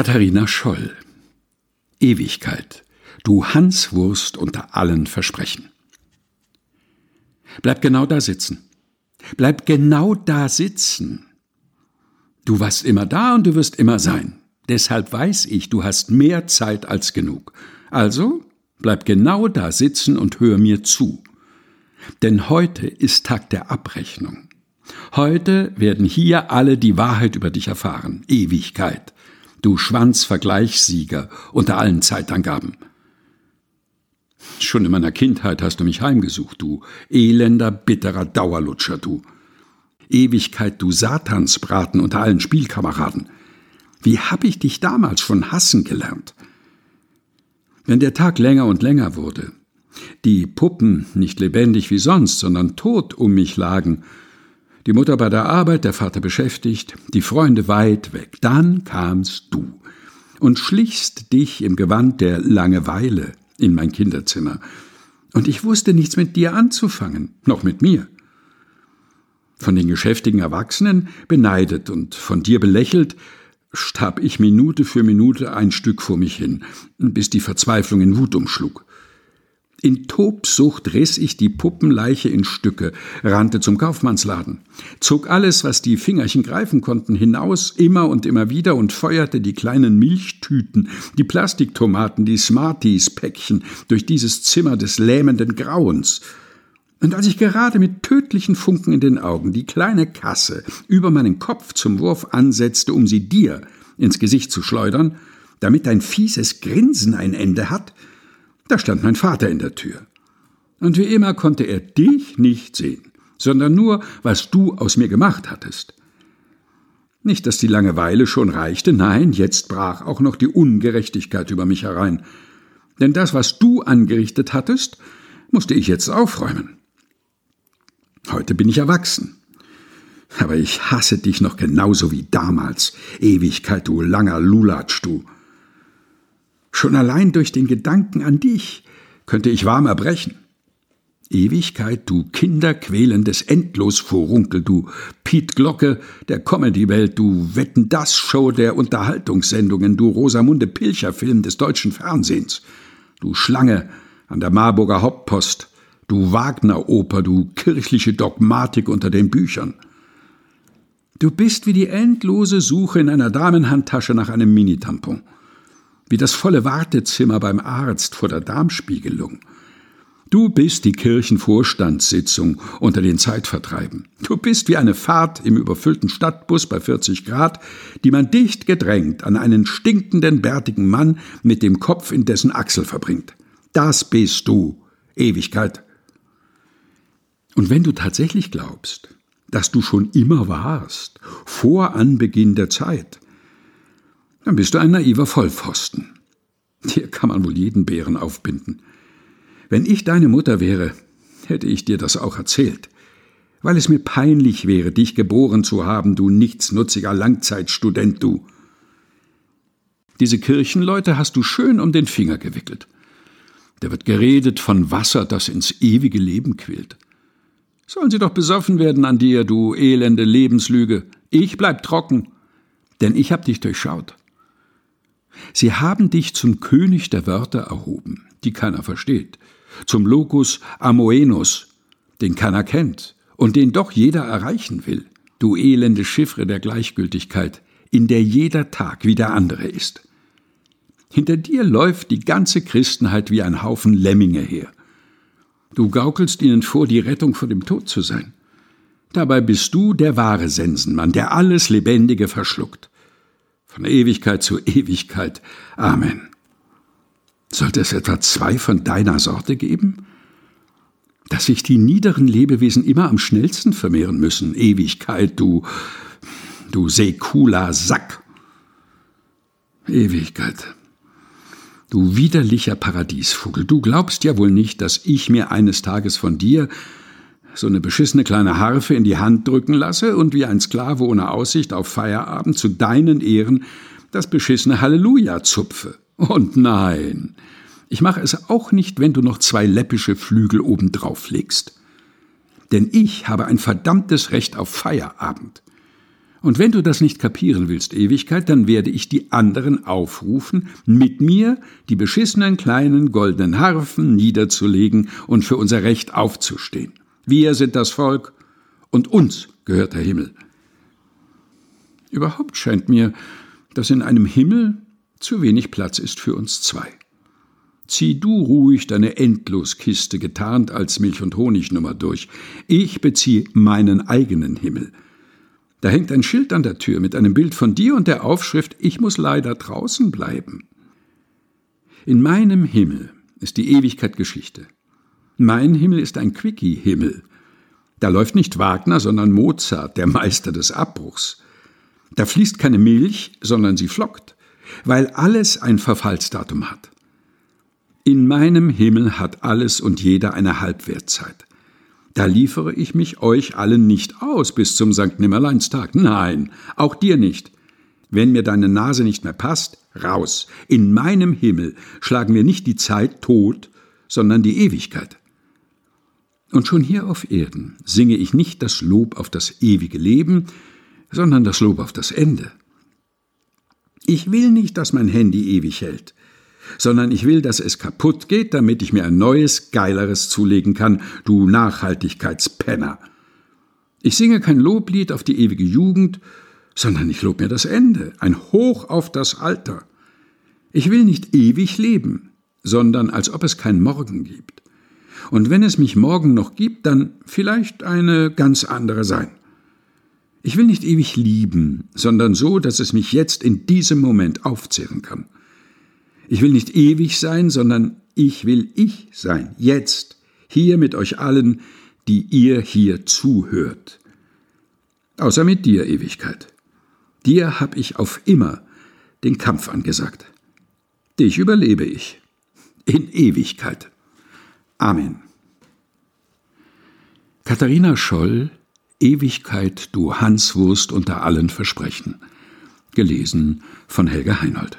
Katharina Scholl Ewigkeit, du Hanswurst unter allen Versprechen. Bleib genau da sitzen. Bleib genau da sitzen. Du warst immer da und du wirst immer sein. Deshalb weiß ich, du hast mehr Zeit als genug. Also bleib genau da sitzen und hör mir zu. Denn heute ist Tag der Abrechnung. Heute werden hier alle die Wahrheit über dich erfahren. Ewigkeit. Du Schwanzvergleichssieger unter allen Zeitangaben. Schon in meiner Kindheit hast du mich heimgesucht, du elender, bitterer Dauerlutscher, du. Ewigkeit, du Satansbraten unter allen Spielkameraden. Wie hab ich dich damals schon hassen gelernt? Wenn der Tag länger und länger wurde, die Puppen nicht lebendig wie sonst, sondern tot um mich lagen, die Mutter bei der Arbeit, der Vater beschäftigt, die Freunde weit weg, dann kamst du und schlichst dich im Gewand der Langeweile in mein Kinderzimmer, und ich wusste nichts mit dir anzufangen, noch mit mir. Von den geschäftigen Erwachsenen beneidet und von dir belächelt, starb ich Minute für Minute ein Stück vor mich hin, bis die Verzweiflung in Wut umschlug. In Tobsucht riss ich die Puppenleiche in Stücke, rannte zum Kaufmannsladen, zog alles, was die Fingerchen greifen konnten, hinaus, immer und immer wieder und feuerte die kleinen Milchtüten, die Plastiktomaten, die Smarties-Päckchen durch dieses Zimmer des lähmenden Grauens. Und als ich gerade mit tödlichen Funken in den Augen die kleine Kasse über meinen Kopf zum Wurf ansetzte, um sie dir ins Gesicht zu schleudern, damit dein fieses Grinsen ein Ende hat, da stand mein Vater in der Tür. Und wie immer konnte er dich nicht sehen, sondern nur, was du aus mir gemacht hattest. Nicht, dass die Langeweile schon reichte, nein, jetzt brach auch noch die Ungerechtigkeit über mich herein. Denn das, was du angerichtet hattest, musste ich jetzt aufräumen. Heute bin ich erwachsen. Aber ich hasse dich noch genauso wie damals. Ewigkeit, du langer Lulatsch, du. Schon allein durch den Gedanken an dich könnte ich warm erbrechen. Ewigkeit, du kinderquälendes Endlosvorunkel, du Piet Glocke der Comedy-Welt, du Wetten das Show der Unterhaltungssendungen, du Rosamunde Pilcher Film des deutschen Fernsehens, du Schlange an der Marburger Hauptpost, du Wagner-Oper, du kirchliche Dogmatik unter den Büchern. Du bist wie die endlose Suche in einer Damenhandtasche nach einem Minitampon wie das volle Wartezimmer beim Arzt vor der Darmspiegelung. Du bist die Kirchenvorstandssitzung unter den Zeitvertreiben. Du bist wie eine Fahrt im überfüllten Stadtbus bei 40 Grad, die man dicht gedrängt an einen stinkenden, bärtigen Mann mit dem Kopf in dessen Achsel verbringt. Das bist du, Ewigkeit. Und wenn du tatsächlich glaubst, dass du schon immer warst, vor Anbeginn der Zeit, dann bist du ein naiver Vollpfosten. Dir kann man wohl jeden Bären aufbinden. Wenn ich deine Mutter wäre, hätte ich dir das auch erzählt, weil es mir peinlich wäre, dich geboren zu haben, du nichtsnutziger Langzeitstudent, du. Diese Kirchenleute hast du schön um den Finger gewickelt. Da wird geredet von Wasser, das ins ewige Leben quillt. Sollen sie doch besoffen werden an dir, du elende Lebenslüge. Ich bleib trocken, denn ich hab dich durchschaut. Sie haben dich zum König der Wörter erhoben, die keiner versteht, zum Locus Amoenus, den keiner kennt und den doch jeder erreichen will, du elende Chiffre der Gleichgültigkeit, in der jeder Tag wie der andere ist. Hinter dir läuft die ganze Christenheit wie ein Haufen Lemminge her. Du gaukelst ihnen vor, die Rettung vor dem Tod zu sein. Dabei bist du der wahre Sensenmann, der alles Lebendige verschluckt von Ewigkeit zu Ewigkeit. Amen. Sollte es etwa zwei von deiner Sorte geben? Dass sich die niederen Lebewesen immer am schnellsten vermehren müssen. Ewigkeit, du, du säkuler Sack. Ewigkeit. Du widerlicher Paradiesvogel, du glaubst ja wohl nicht, dass ich mir eines Tages von dir so eine beschissene kleine Harfe in die Hand drücken lasse und wie ein Sklave ohne Aussicht auf Feierabend zu deinen Ehren das beschissene Halleluja zupfe. Und nein, ich mache es auch nicht, wenn du noch zwei läppische Flügel obendrauf legst. Denn ich habe ein verdammtes Recht auf Feierabend. Und wenn du das nicht kapieren willst, Ewigkeit, dann werde ich die anderen aufrufen, mit mir die beschissenen kleinen goldenen Harfen niederzulegen und für unser Recht aufzustehen. Wir sind das Volk und uns gehört der Himmel. Überhaupt scheint mir, dass in einem Himmel zu wenig Platz ist für uns zwei. Zieh du ruhig deine Endloskiste getarnt als Milch- und Honignummer durch. Ich beziehe meinen eigenen Himmel. Da hängt ein Schild an der Tür mit einem Bild von dir und der Aufschrift Ich muss leider draußen bleiben. In meinem Himmel ist die Ewigkeit Geschichte. Mein Himmel ist ein Quickie-Himmel. Da läuft nicht Wagner, sondern Mozart, der Meister des Abbruchs. Da fließt keine Milch, sondern sie flockt, weil alles ein Verfallsdatum hat. In meinem Himmel hat alles und jeder eine Halbwertzeit. Da liefere ich mich euch allen nicht aus bis zum St. Nimmerleinstag. Nein, auch dir nicht. Wenn mir deine Nase nicht mehr passt, raus. In meinem Himmel schlagen wir nicht die Zeit tot, sondern die Ewigkeit. Und schon hier auf Erden singe ich nicht das Lob auf das ewige Leben, sondern das Lob auf das Ende. Ich will nicht, dass mein Handy ewig hält sondern ich will, dass es kaputt geht, damit ich mir ein neues, geileres zulegen kann, du Nachhaltigkeitspenner. Ich singe kein Loblied auf die ewige Jugend, sondern ich lob mir das Ende, ein Hoch auf das Alter. Ich will nicht ewig leben, sondern als ob es kein Morgen gibt. Und wenn es mich morgen noch gibt, dann vielleicht eine ganz andere sein. Ich will nicht ewig lieben, sondern so, dass es mich jetzt in diesem Moment aufzehren kann. Ich will nicht ewig sein, sondern ich will ich sein, jetzt, hier mit euch allen, die ihr hier zuhört. Außer mit dir, Ewigkeit. Dir hab ich auf immer den Kampf angesagt. Dich überlebe ich. In Ewigkeit. Amen. Katharina Scholl Ewigkeit, du Hanswurst unter allen Versprechen. Gelesen von Helga Heinold.